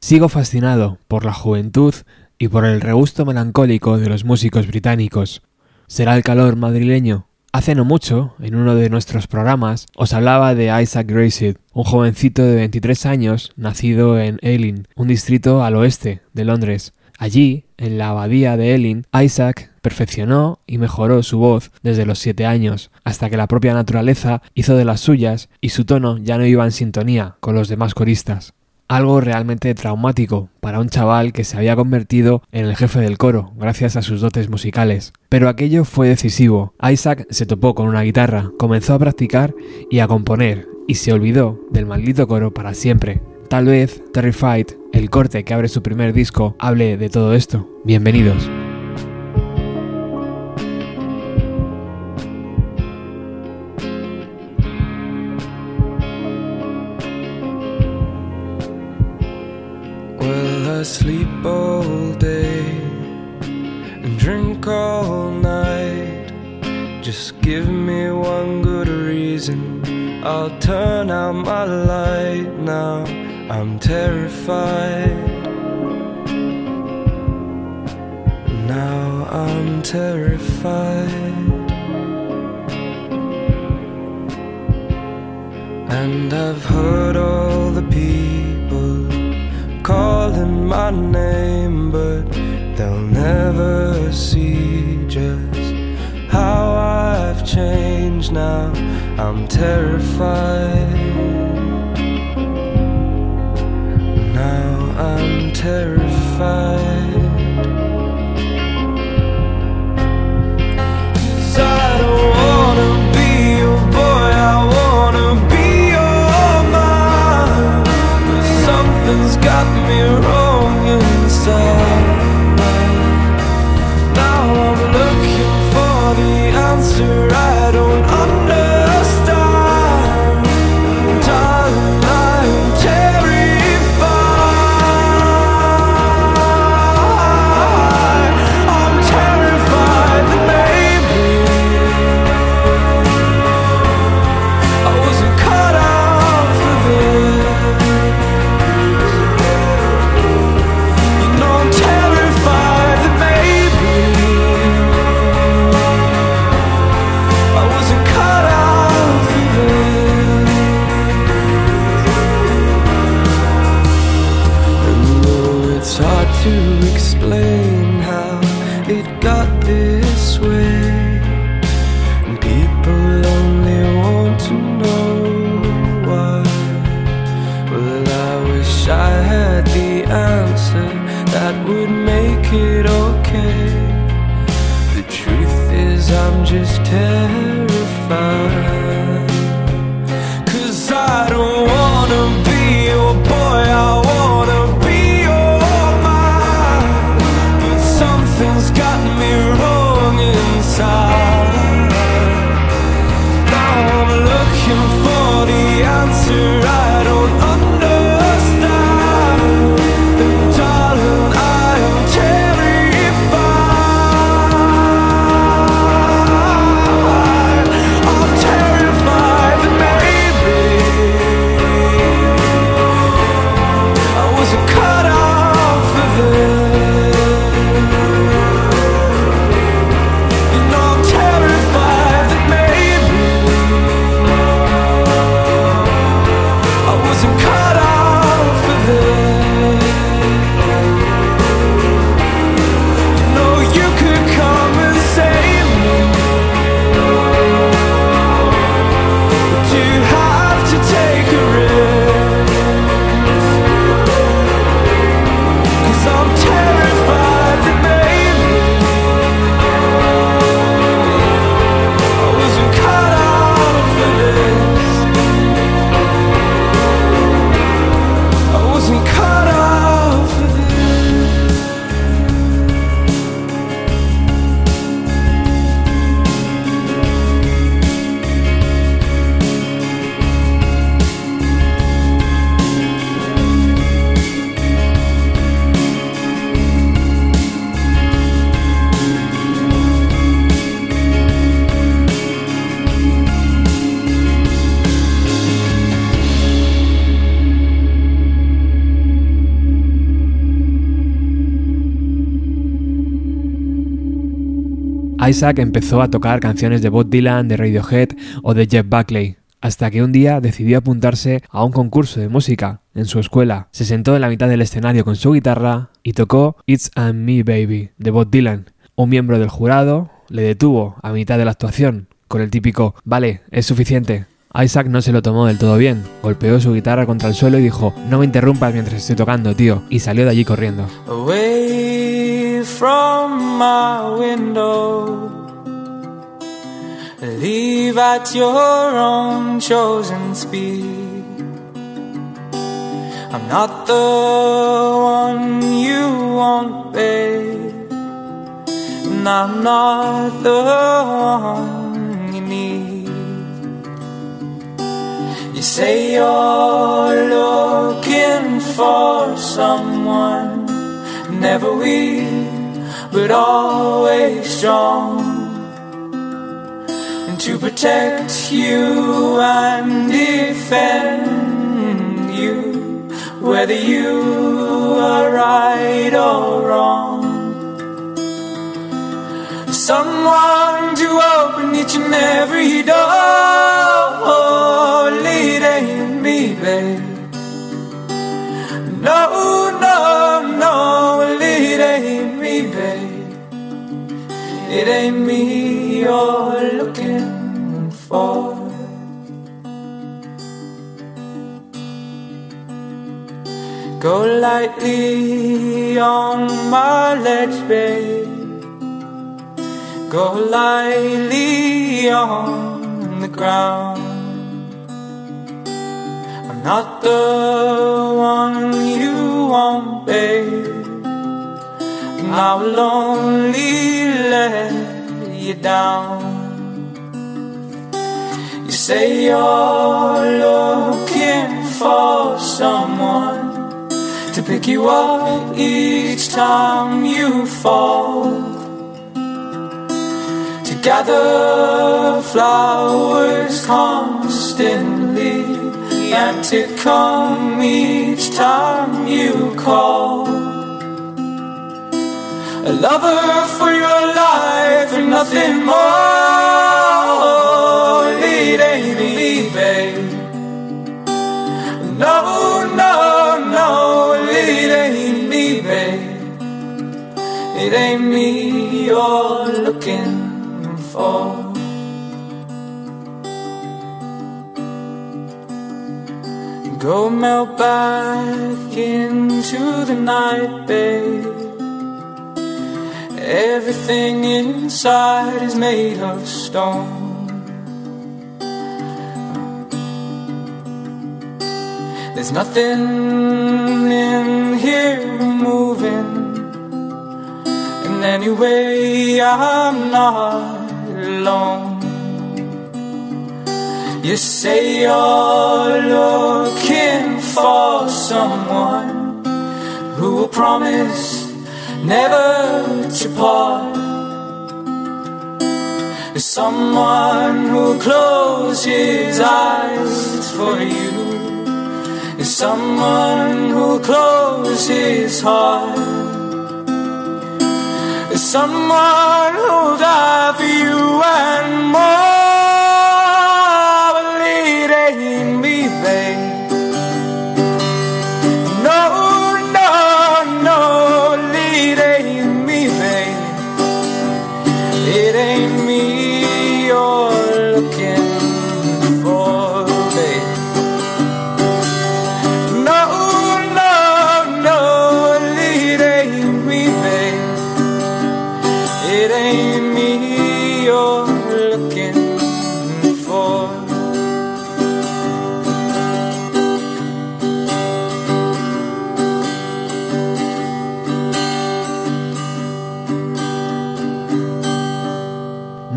Sigo fascinado por la juventud y por el regusto melancólico de los músicos británicos. ¿Será el calor madrileño? Hace no mucho, en uno de nuestros programas, os hablaba de Isaac Gracid, un jovencito de 23 años nacido en Ealing, un distrito al oeste de Londres. Allí, en la abadía de Ealing, Isaac perfeccionó y mejoró su voz desde los 7 años, hasta que la propia naturaleza hizo de las suyas y su tono ya no iba en sintonía con los demás coristas algo realmente traumático para un chaval que se había convertido en el jefe del coro gracias a sus dotes musicales. Pero aquello fue decisivo. Isaac se topó con una guitarra, comenzó a practicar y a componer, y se olvidó del maldito coro para siempre. Tal vez Terrified, el corte que abre su primer disco, hable de todo esto. Bienvenidos. Sleep all day and drink all night. Just give me one good reason. I'll turn out my light now. I'm terrified. Now I'm terrified. And I've heard all the people calling my name, but they'll never see just how I've changed now. I'm terrified. Now I'm terrified. Something's got me wrong inside. Isaac empezó a tocar canciones de Bob Dylan, de Radiohead o de Jeff Buckley, hasta que un día decidió apuntarse a un concurso de música en su escuela. Se sentó en la mitad del escenario con su guitarra y tocó It's and Me Baby de Bob Dylan. Un miembro del jurado le detuvo a mitad de la actuación con el típico Vale, es suficiente. Isaac no se lo tomó del todo bien, golpeó su guitarra contra el suelo y dijo No me interrumpas mientras estoy tocando, tío, y salió de allí corriendo. away from my window. Leave at your own chosen speed. I'm not the one you want, babe. I'm not the one you need. You say you're looking for someone, never weak, but always strong. And to protect you and defend you, whether you are right or wrong. Someone to open each and every door. No, no, no, it ain't me, babe. It ain't me you're looking for. Go lightly on my ledge, babe. Go lightly on the ground. I'm not the one you want, babe. I will only let you down. You say you're looking for someone to pick you up each time you fall to gather flowers constantly and to come each time you call. A lover for your life and nothing more. Ain't me, babe. No, no, no, it ain't me, babe. It ain't me you're looking for. Go melt back into the night, babe. Everything inside is made of stone. There's nothing in here moving. And anyway, I'm not alone. You say you're looking for someone who will promise never to part. Someone who will close his eyes for you. Is Someone who will close his heart. Is Someone who'll die for you and more.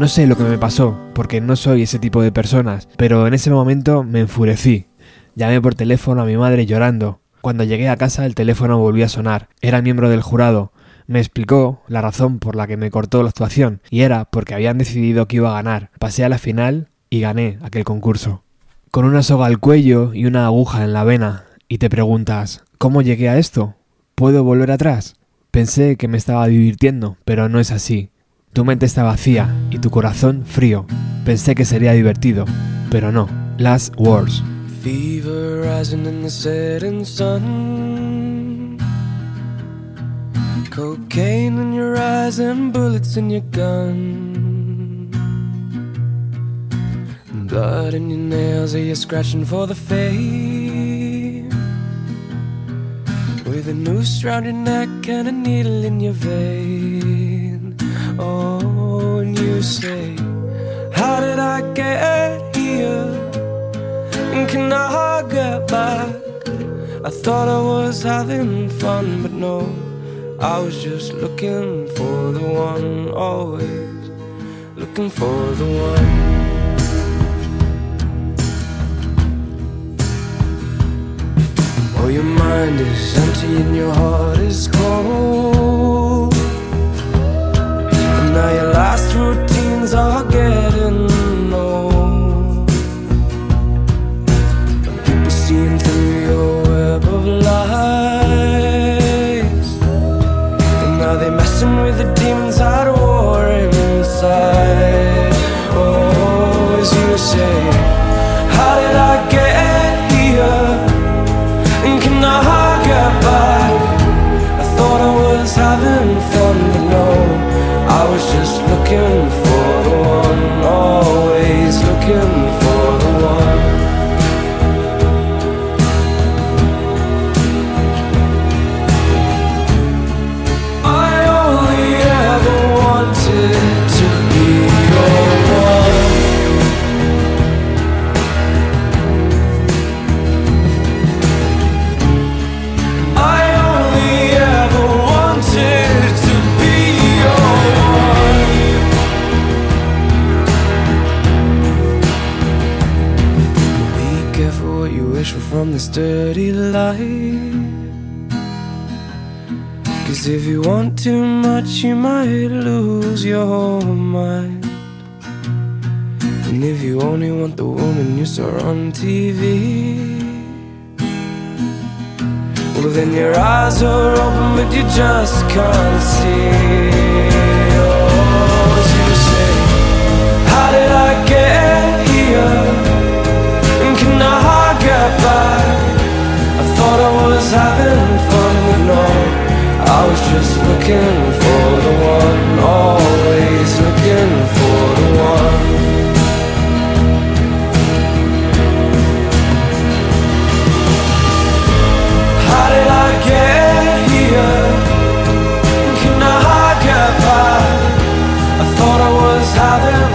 No sé lo que me pasó, porque no soy ese tipo de personas, pero en ese momento me enfurecí. Llamé por teléfono a mi madre llorando. Cuando llegué a casa el teléfono volvió a sonar. Era miembro del jurado. Me explicó la razón por la que me cortó la actuación, y era porque habían decidido que iba a ganar. Pasé a la final y gané aquel concurso. Con una soga al cuello y una aguja en la vena, y te preguntas, ¿cómo llegué a esto? ¿Puedo volver atrás? Pensé que me estaba divirtiendo, pero no es así. Tu mente está vacía y tu corazón frío. Pensé que sería divertido, pero no. Last Words. Fever rising in the setting sun. Cocaine in your eyes and bullets in your gun. Blood in your nails, are you scratching for the fame? With a noose round your neck and a needle in your vein. Oh, and you say, How did I get here? And can I get back? I thought I was having fun, but no, I was just looking for the one, always looking for the one. Oh, your mind is empty and your heart is cold. Now your last routines are getting old. People seeing through your web of lies. And now they messing with the demons at war inside. Oh, as you say, from this dirty life. Cause if you want too much, you might lose your mind. And if you only want the woman you saw on TV. Well, then your eyes are open, but you just can't see. Oh, as you say, how did I get here? And can I back? I thought I was having fun, but no, I was just looking for the one, always looking for the one. How did I get here? Can I get back? I thought I was having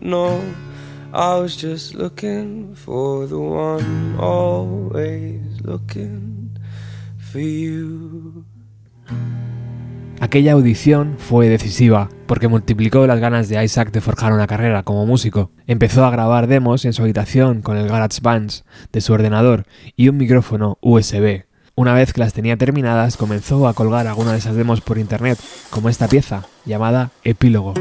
no, I was just looking for the one, always looking for you. Aquella audición fue decisiva porque multiplicó las ganas de Isaac de forjar una carrera como músico. Empezó a grabar demos en su habitación con el GarageBand de su ordenador y un micrófono USB. Una vez que las tenía terminadas, comenzó a colgar algunas de esas demos por internet, como esta pieza llamada Epílogo.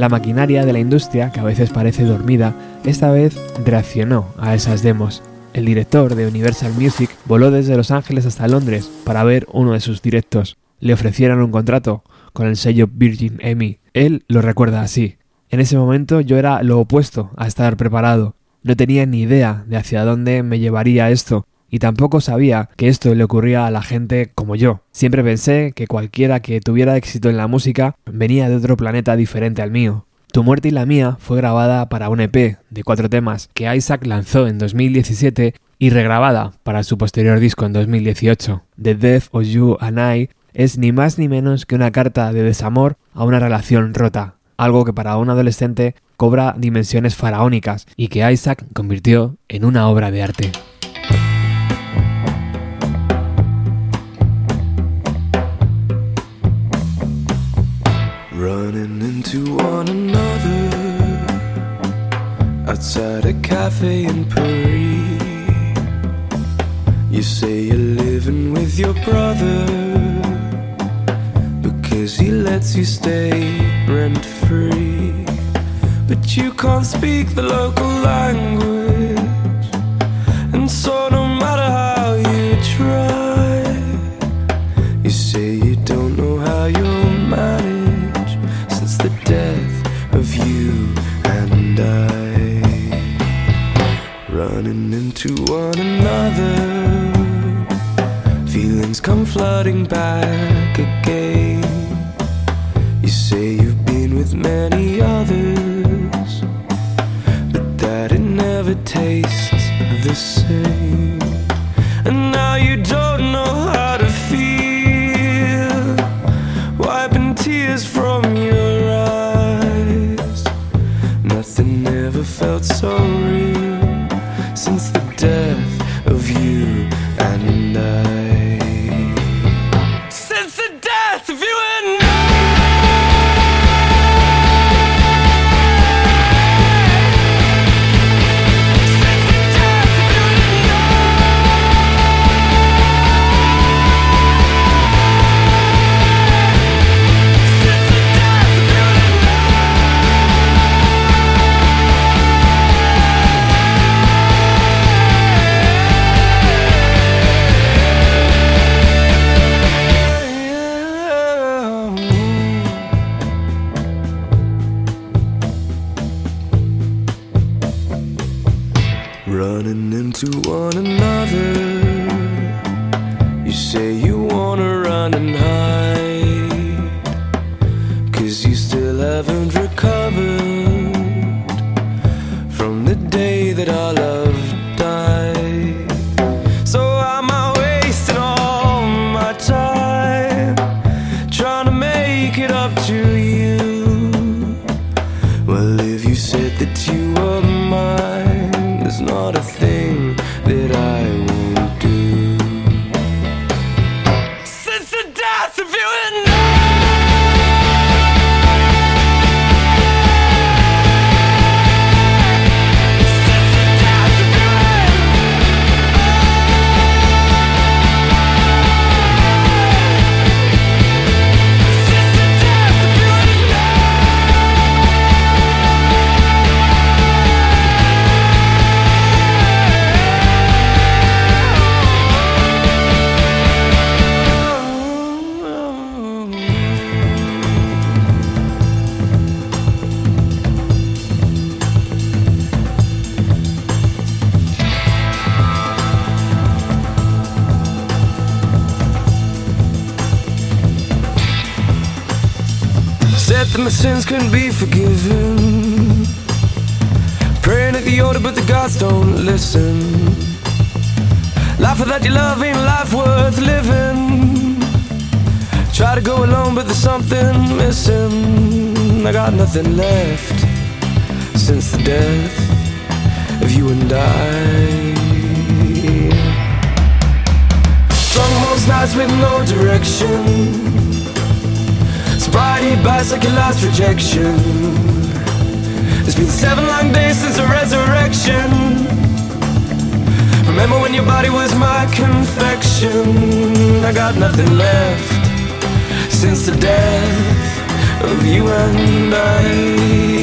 La maquinaria de la industria, que a veces parece dormida, esta vez reaccionó a esas demos. El director de Universal Music voló desde Los Ángeles hasta Londres para ver uno de sus directos. Le ofrecieron un contrato con el sello Virgin Emmy. Él lo recuerda así. En ese momento yo era lo opuesto a estar preparado. No tenía ni idea de hacia dónde me llevaría esto, y tampoco sabía que esto le ocurría a la gente como yo. Siempre pensé que cualquiera que tuviera éxito en la música venía de otro planeta diferente al mío. Tu muerte y la mía fue grabada para un EP de cuatro temas que Isaac lanzó en 2017 y regrabada para su posterior disco en 2018. The Death of You and I es ni más ni menos que una carta de desamor a una relación rota, algo que para un adolescente cobra dimensiones faraónicas y que Isaac convirtió en una obra de arte. Running into one another outside a cafe in Paris. You say you're living with your brother because he lets you stay rent free. But you can't speak the local language, and so no Running into one another, feelings come flooding back again. You say you've been with many others, sins can be forgiven. Praying at the altar, but the gods don't listen. Life without your love ain't life worth living. Try to go alone, but there's something missing. I got nothing left since the death of you and I. Drunk most nights with no direction. Your last rejection. It's been seven long days since the resurrection. Remember when your body was my confection? I got nothing left since the death of you and I.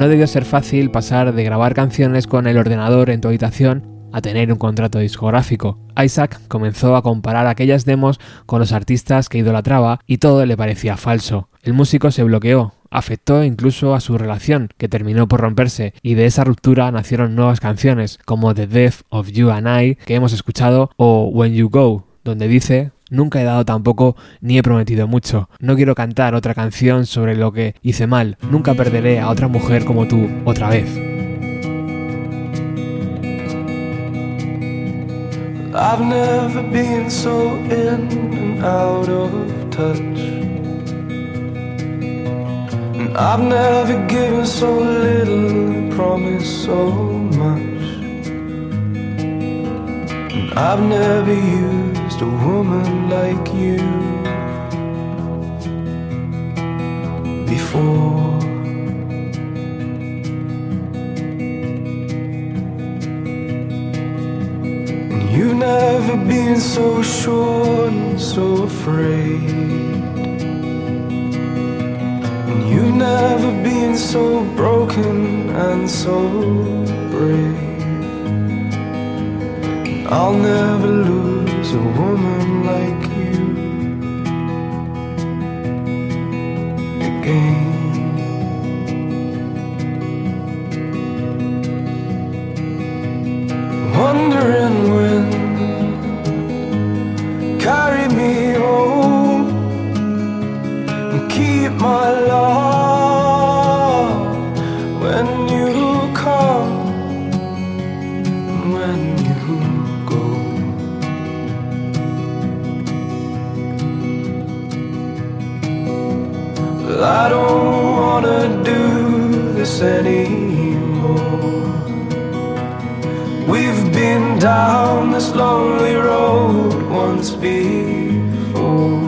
No debió ser fácil pasar de grabar canciones con el ordenador en tu habitación a tener un contrato discográfico. Isaac comenzó a comparar aquellas demos con los artistas que idolatraba y todo le parecía falso. El músico se bloqueó, afectó incluso a su relación, que terminó por romperse, y de esa ruptura nacieron nuevas canciones, como The Death of You and I, que hemos escuchado, o When You Go, donde dice Nunca he dado tampoco ni he prometido mucho. No quiero cantar otra canción sobre lo que hice mal. Nunca perderé a otra mujer como tú otra vez. I've never been so in and out of touch. And I've never given so little and promised so much. And I've never used a woman like you before. And You've never been so sure and so afraid. And you've never been so broken and so brave. I'll never lose a woman like you again. Wondering anymore. We've been down this lonely road once before.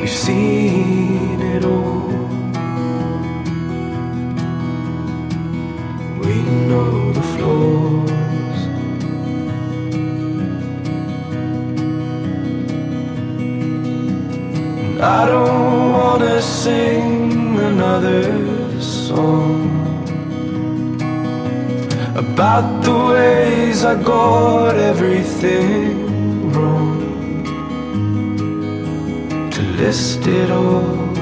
We've seen it all. We know the flaws. And I don't wanna sing about the ways I got everything wrong. To list it all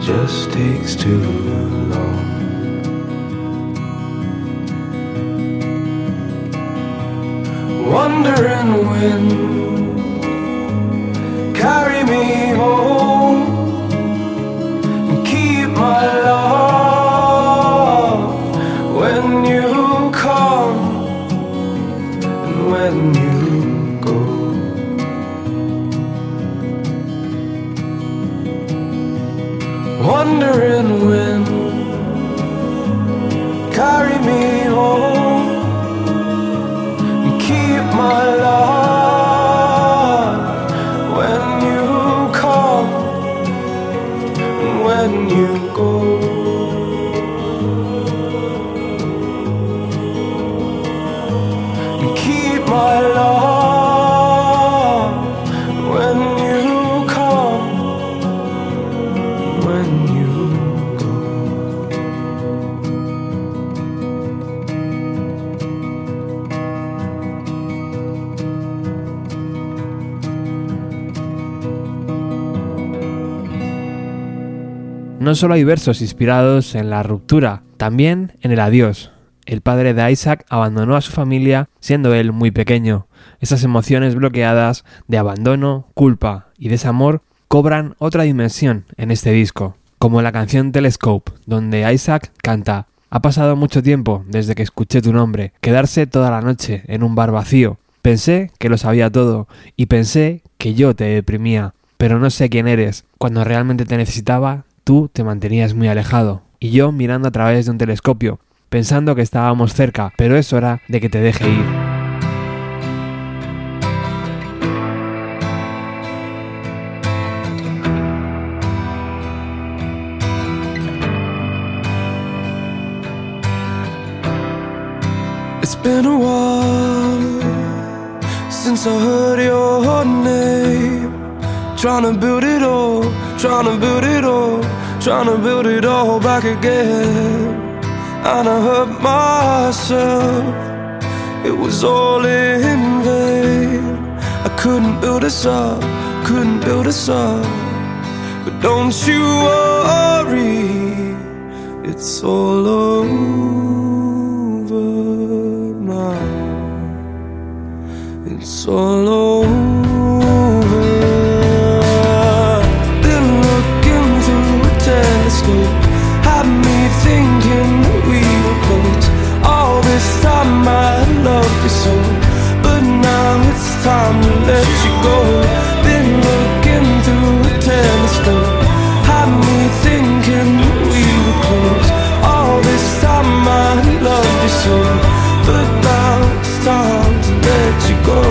just takes too long. Wondering when carry me home Wondering No solo hay versos inspirados en la ruptura, también en el adiós. El padre de Isaac abandonó a su familia siendo él muy pequeño. Esas emociones bloqueadas de abandono, culpa y desamor cobran otra dimensión en este disco, como la canción Telescope, donde Isaac canta Ha pasado mucho tiempo desde que escuché tu nombre, quedarse toda la noche en un bar vacío. Pensé que lo sabía todo y pensé que yo te deprimía, pero no sé quién eres. Cuando realmente te necesitaba, tú te mantenías muy alejado y yo mirando a través de un telescopio, pensando que estábamos cerca, pero es hora de que te deje ir. It's been a while since I heard trying to build it all, trying to build it all back again. And I hurt myself, it was all in vain. I couldn't build us up, couldn't build us up. But don't you worry, it's all over now. It's all over. Time to let you go. Been looking through a telescope, had me thinking we were close. All this time I loved you so, but now it's time to let you go.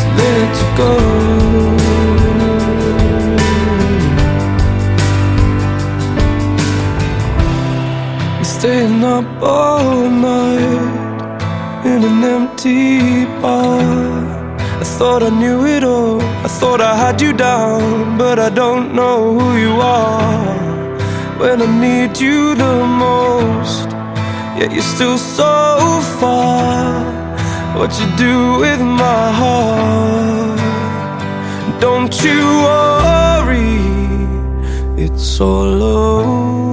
To let you go. Staying up all in an empty bar. I thought I knew it all. I thought I had you down, but I don't know who you are. When I need you the most, yet you're still so far. What you do with my heart? Don't you worry, it's all over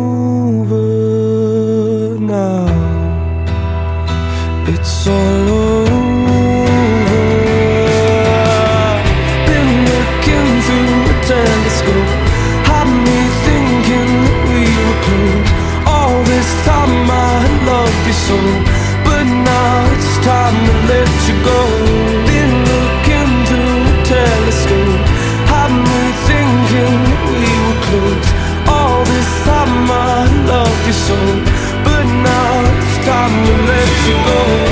but now it's time to let you go.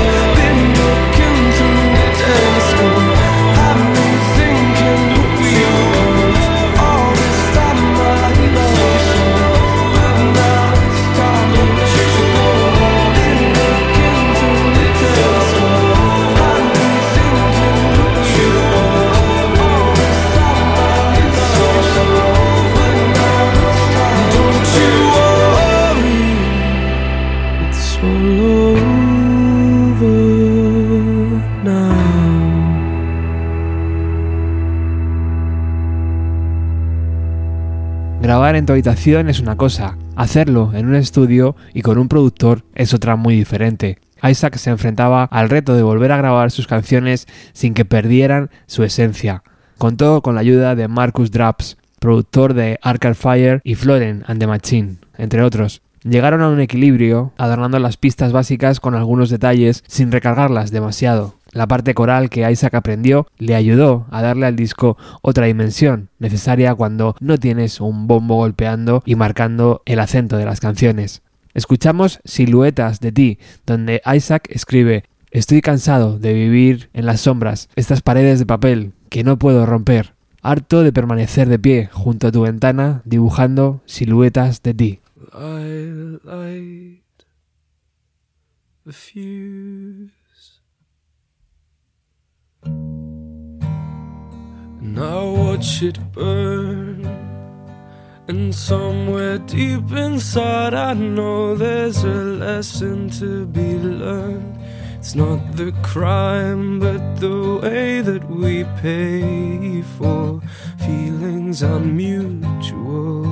En tu habitación es una cosa, hacerlo en un estudio y con un productor es otra muy diferente. Isaac se enfrentaba al reto de volver a grabar sus canciones sin que perdieran su esencia. Contó con la ayuda de Marcus Draps, productor de Arcade Fire y Floren and the Machine, entre otros. Llegaron a un equilibrio, adornando las pistas básicas con algunos detalles sin recargarlas demasiado. La parte coral que Isaac aprendió le ayudó a darle al disco otra dimensión necesaria cuando no tienes un bombo golpeando y marcando el acento de las canciones. Escuchamos Siluetas de ti, donde Isaac escribe Estoy cansado de vivir en las sombras, estas paredes de papel que no puedo romper, harto de permanecer de pie junto a tu ventana dibujando siluetas de ti. And I watch it burn. And somewhere deep inside, I know there's a lesson to be learned. It's not the crime, but the way that we pay for feelings unmutual.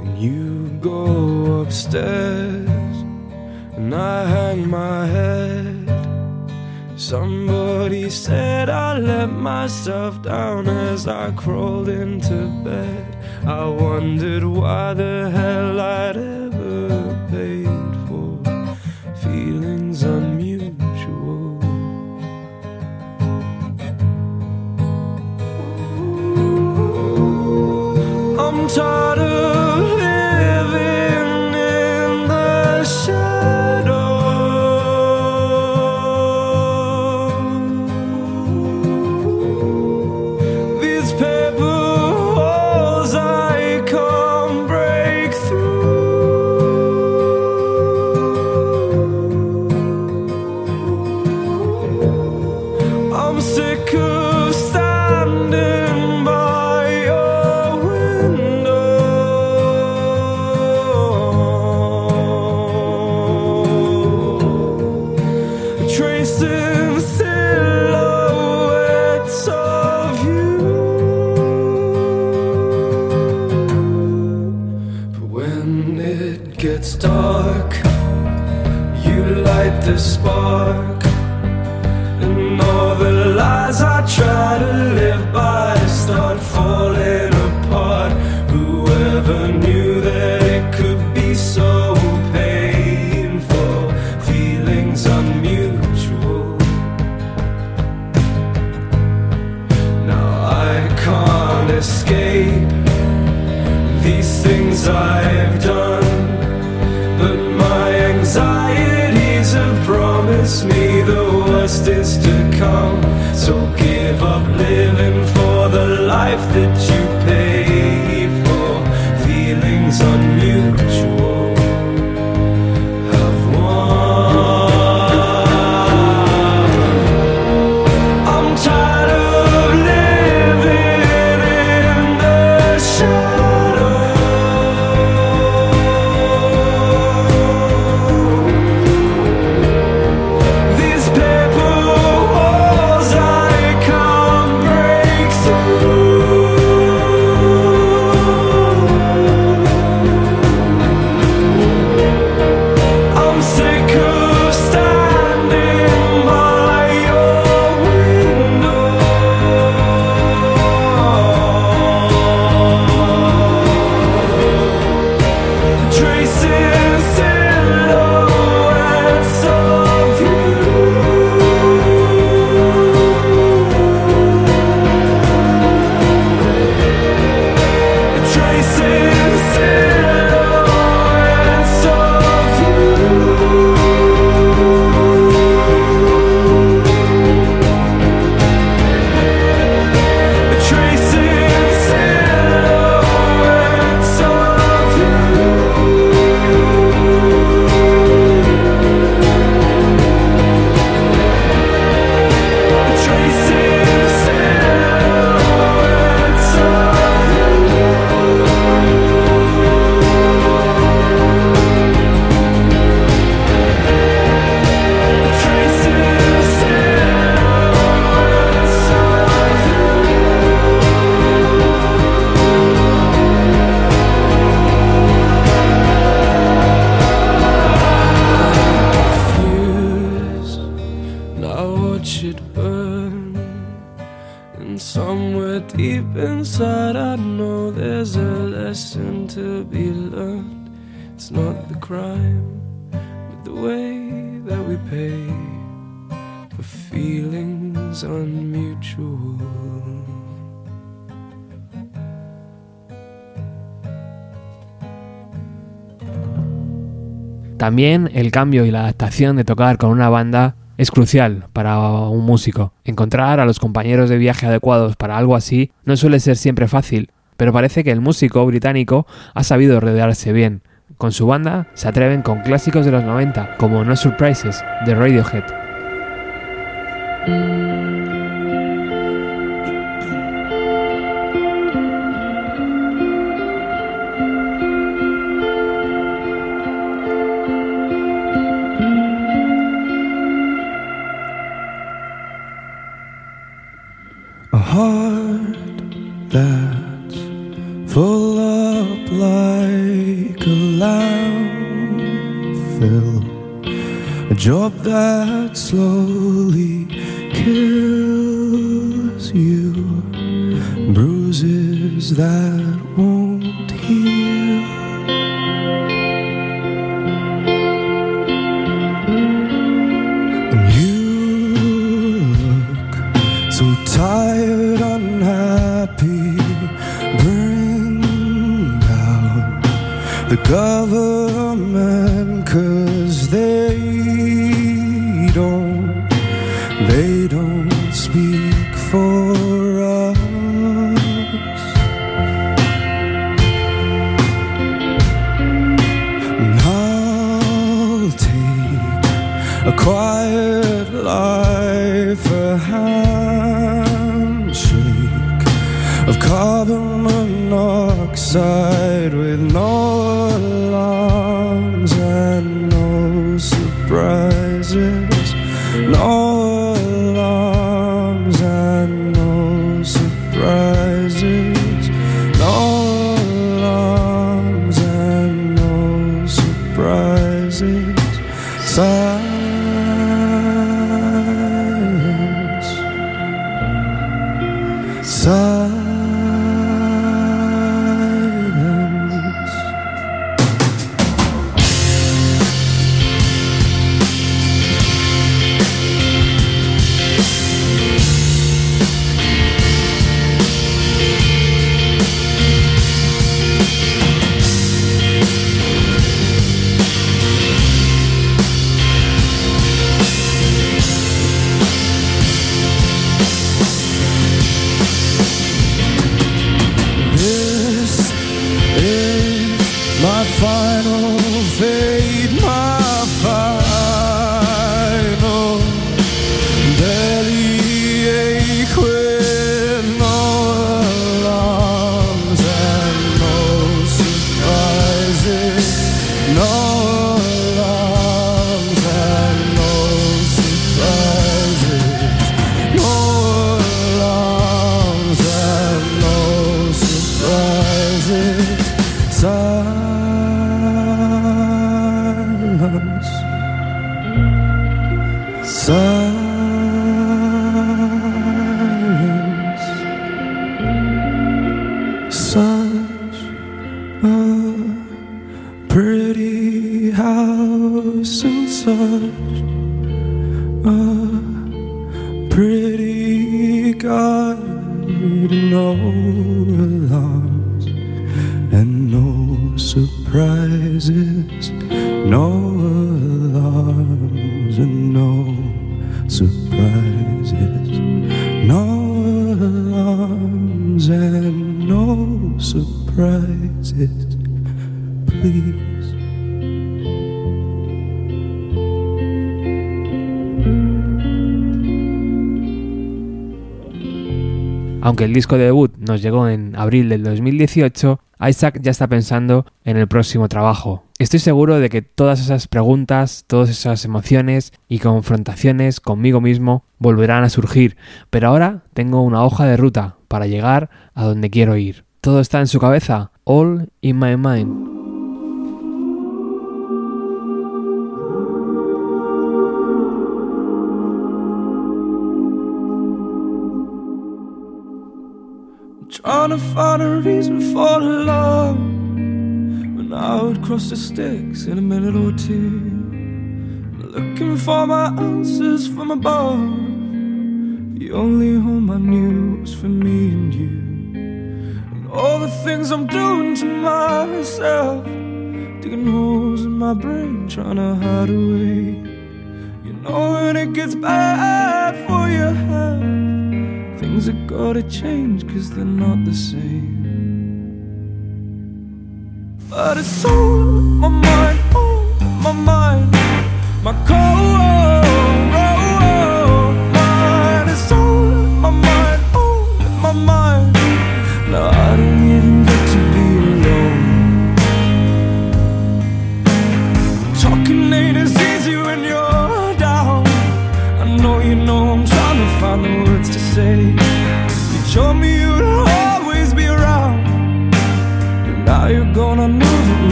And you go upstairs and I hang my head. Somebody said I let myself down as I crawled into bed. I wondered why the hell I'd ever paid for feelings unmutual. I'm tired of. Sir. También el cambio y la adaptación de tocar con una banda es crucial para un músico. Encontrar a los compañeros de viaje adecuados para algo así no suele ser siempre fácil, pero parece que el músico británico ha sabido rodearse bien. Con su banda se atreven con clásicos de los 90 como No Surprises de Radiohead. That's full up like a landfill. A job that slowly kills you. Bruises that won't el disco de debut nos llegó en abril del 2018, Isaac ya está pensando en el próximo trabajo. Estoy seguro de que todas esas preguntas, todas esas emociones y confrontaciones conmigo mismo volverán a surgir, pero ahora tengo una hoja de ruta para llegar a donde quiero ir. Todo está en su cabeza, all in my mind. Trying to find a reason for the love. When I would cross the sticks in a minute or two. Looking for my answers from above. The only home I knew was for me and you. And all the things I'm doing to myself. Digging holes in my brain trying to hide away. You know when it gets bad for your health Things have gotta change cause they're not the same. But it's all my mind, all my mind, my core.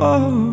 Answers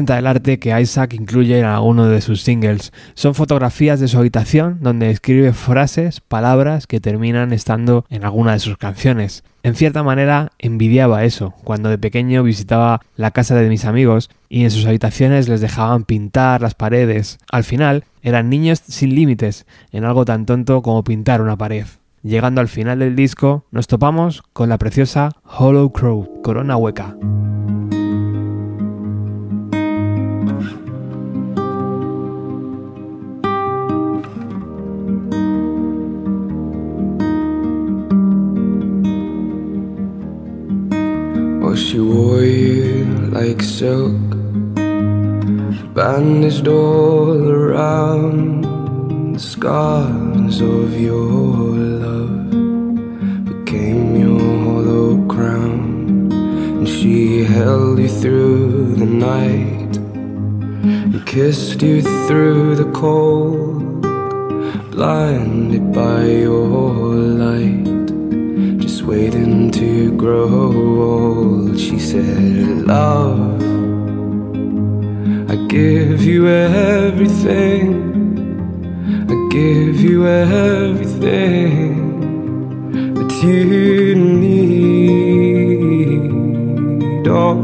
encanta el arte que Isaac incluye en alguno de sus singles. Son fotografías de su habitación donde escribe frases, palabras que terminan estando en alguna de sus canciones. En cierta manera envidiaba eso cuando de pequeño visitaba la casa de mis amigos y en sus habitaciones les dejaban pintar las paredes. Al final eran niños sin límites en algo tan tonto como pintar una pared. Llegando al final del disco nos topamos con la preciosa Hollow Crow, Corona Hueca. Like silk, bandaged all around. The scars of your love became your hollow crown, and she held you through the night and kissed you through the cold, blinded by your light waiting to grow old. She said, Love, I give you everything. I give you everything that you need. Oh,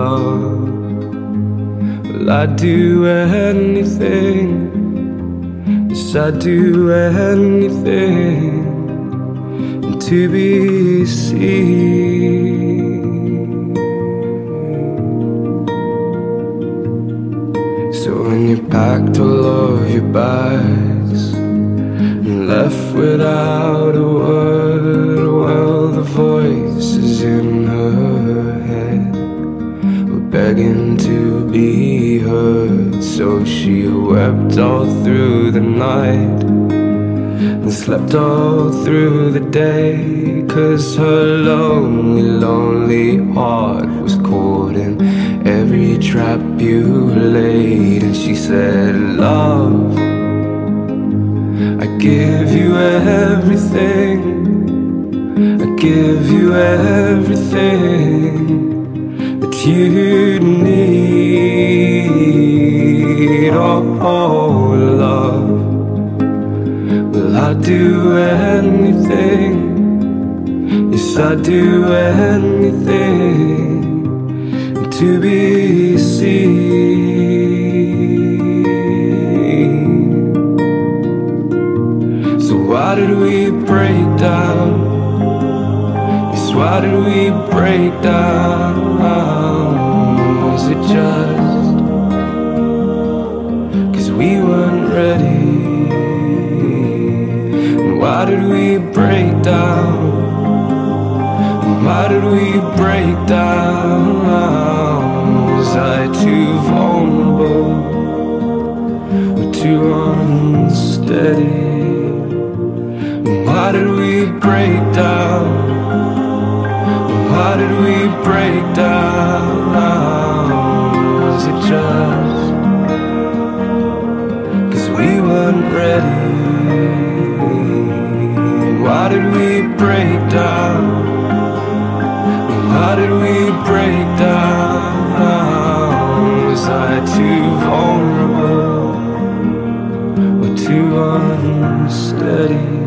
love, well, I'd do anything. Yes, I'd do anything to be seen. So when you packed all of your bags and left without a word, well, the voices in her head were begging to be heard. So she wept all through the night slept all through the day. Cause her lonely, lonely heart was caught in every trap you laid. And she said, Love, I give you everything. I give you everything that you need. Oh, oh Will I do anything? Yes, I do anything to be seen. So why did we break down? Yes, why did we break down? Was it just cause we weren't ready? Did we break down? Why did we break down? Was I too vulnerable or too unsteady? Why did we break down? Why did we break down? Was it just cause we weren't ready? Why did we break down? Why did we break down? Was I too vulnerable or too unsteady?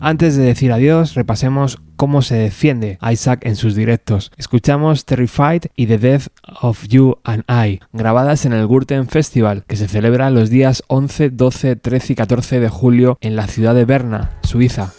Antes de decir adiós, repasemos cómo se defiende Isaac en sus directos. Escuchamos Terrified y The Death of You and I, grabadas en el Gurten Festival, que se celebra los días 11, 12, 13 y 14 de julio en la ciudad de Berna, Suiza.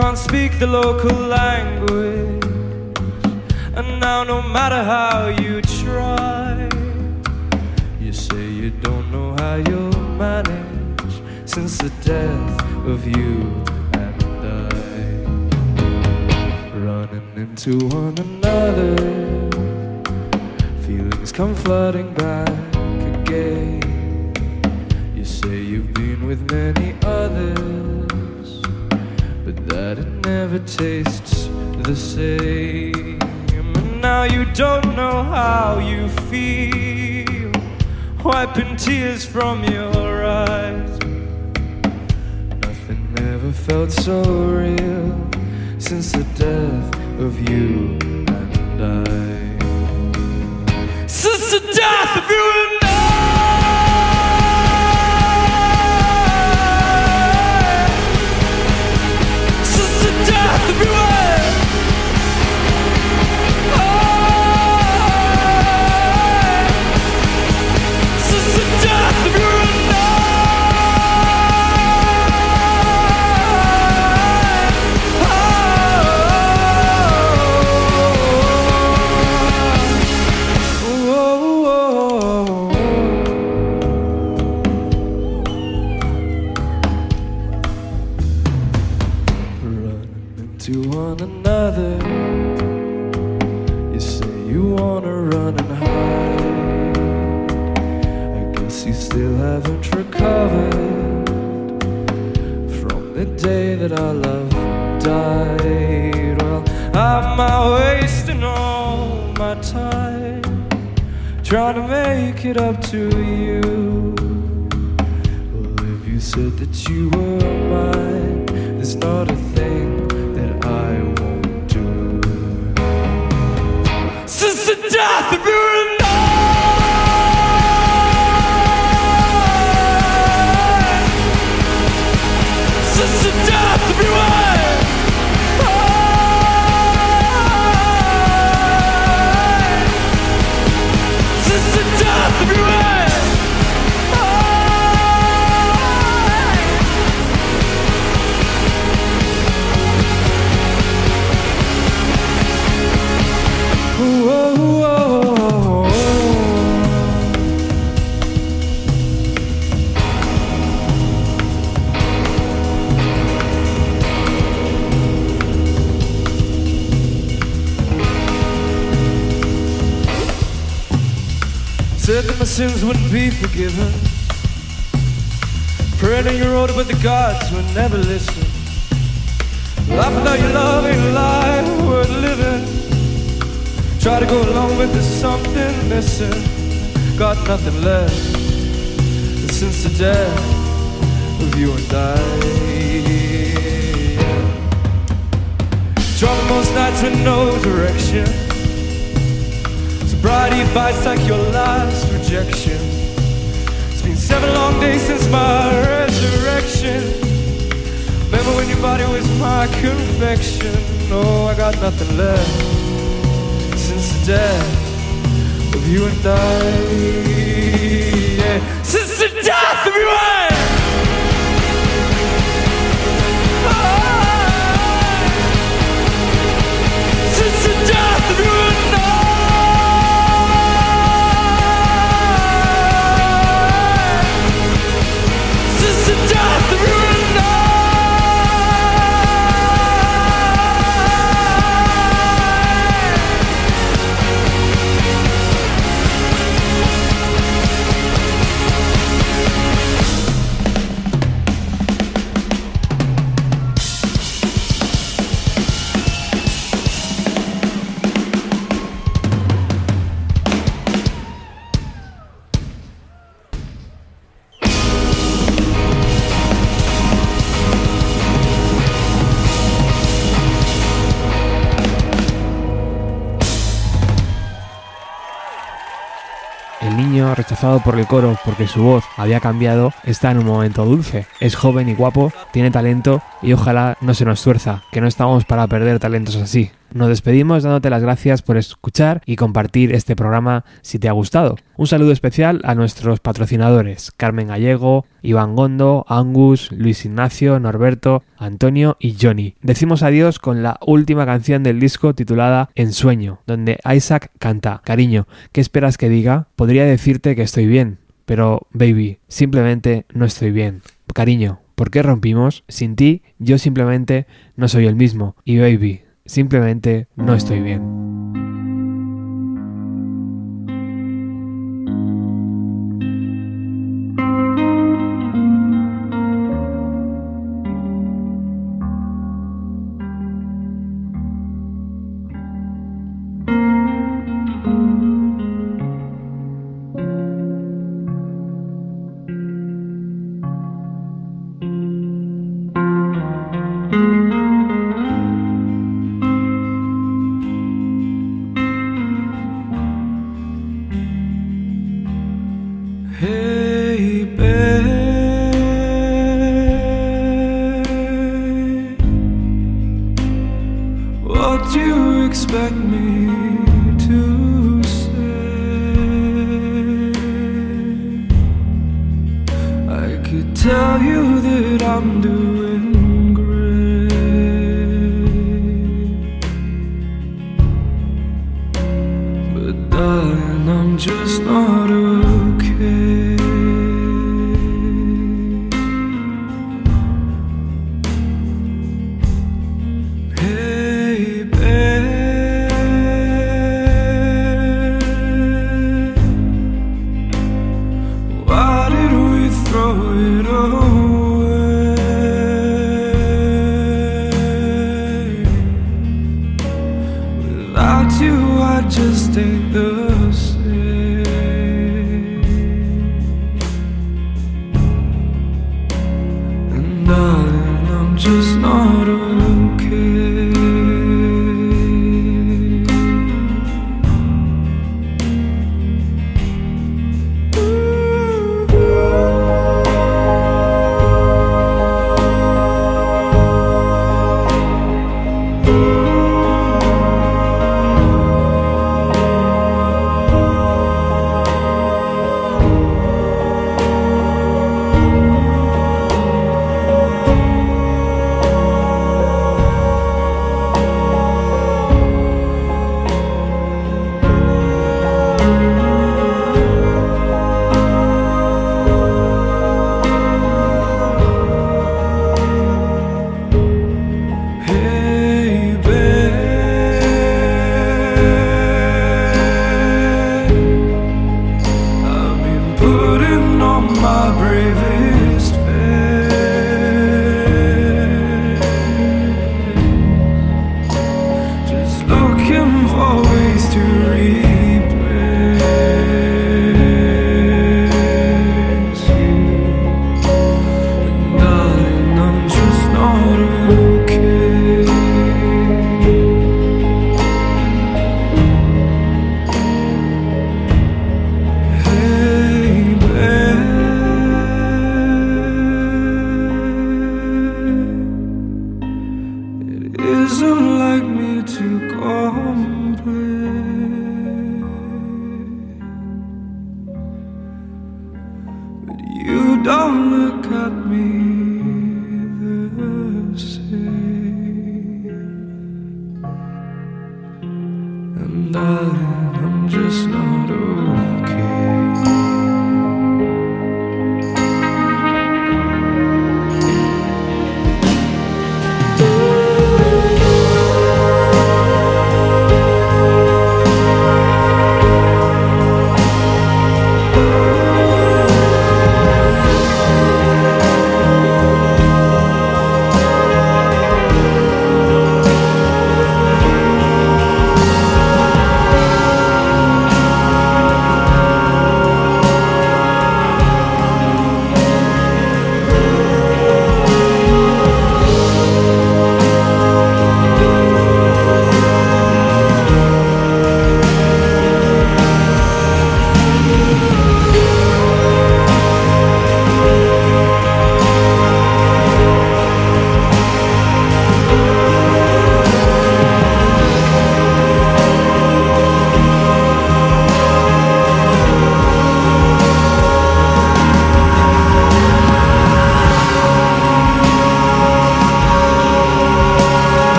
Can't speak the local language, and now no matter how you try, you say you don't know how you'll manage since the death of you and I. Running into one another, feelings come flooding back again. You say you've been with many others, tastes the same. And now you don't know how you feel, wiping tears from your eyes. Nothing ever felt so real since the death of you sins wouldn't be forgiven. Praying your road, but the gods would never listen. Life without your love ain't life worth living. Try to go along with there's something missing. Got nothing left since the death of you and I. Driving most nights with no direction. Sobriety bites like your last It's been seven long days since my resurrection. Remember when your body was my confection? Oh, I got nothing left since the death of you and I. Yeah. Since the death of you and I. rechazado por el coro porque su voz había cambiado está en un momento dulce. Es joven y guapo, tiene talento y ojalá no se nos tuerza, que no estamos para perder talentos así. Nos despedimos dándote las gracias por escuchar y compartir este programa si te ha gustado. Un saludo especial a nuestros patrocinadores, Carmen Gallego, Iván Gondo, Angus, Luis Ignacio, Norberto, Antonio y Johnny. Decimos adiós con la última canción del disco titulada Ensueño, donde Isaac canta, cariño, ¿qué esperas que diga? Podría decirte que estoy bien, pero baby, simplemente no estoy bien. Cariño, ¿por qué rompimos? Sin ti, yo simplemente no soy el mismo. Y baby, Simplemente no estoy bien.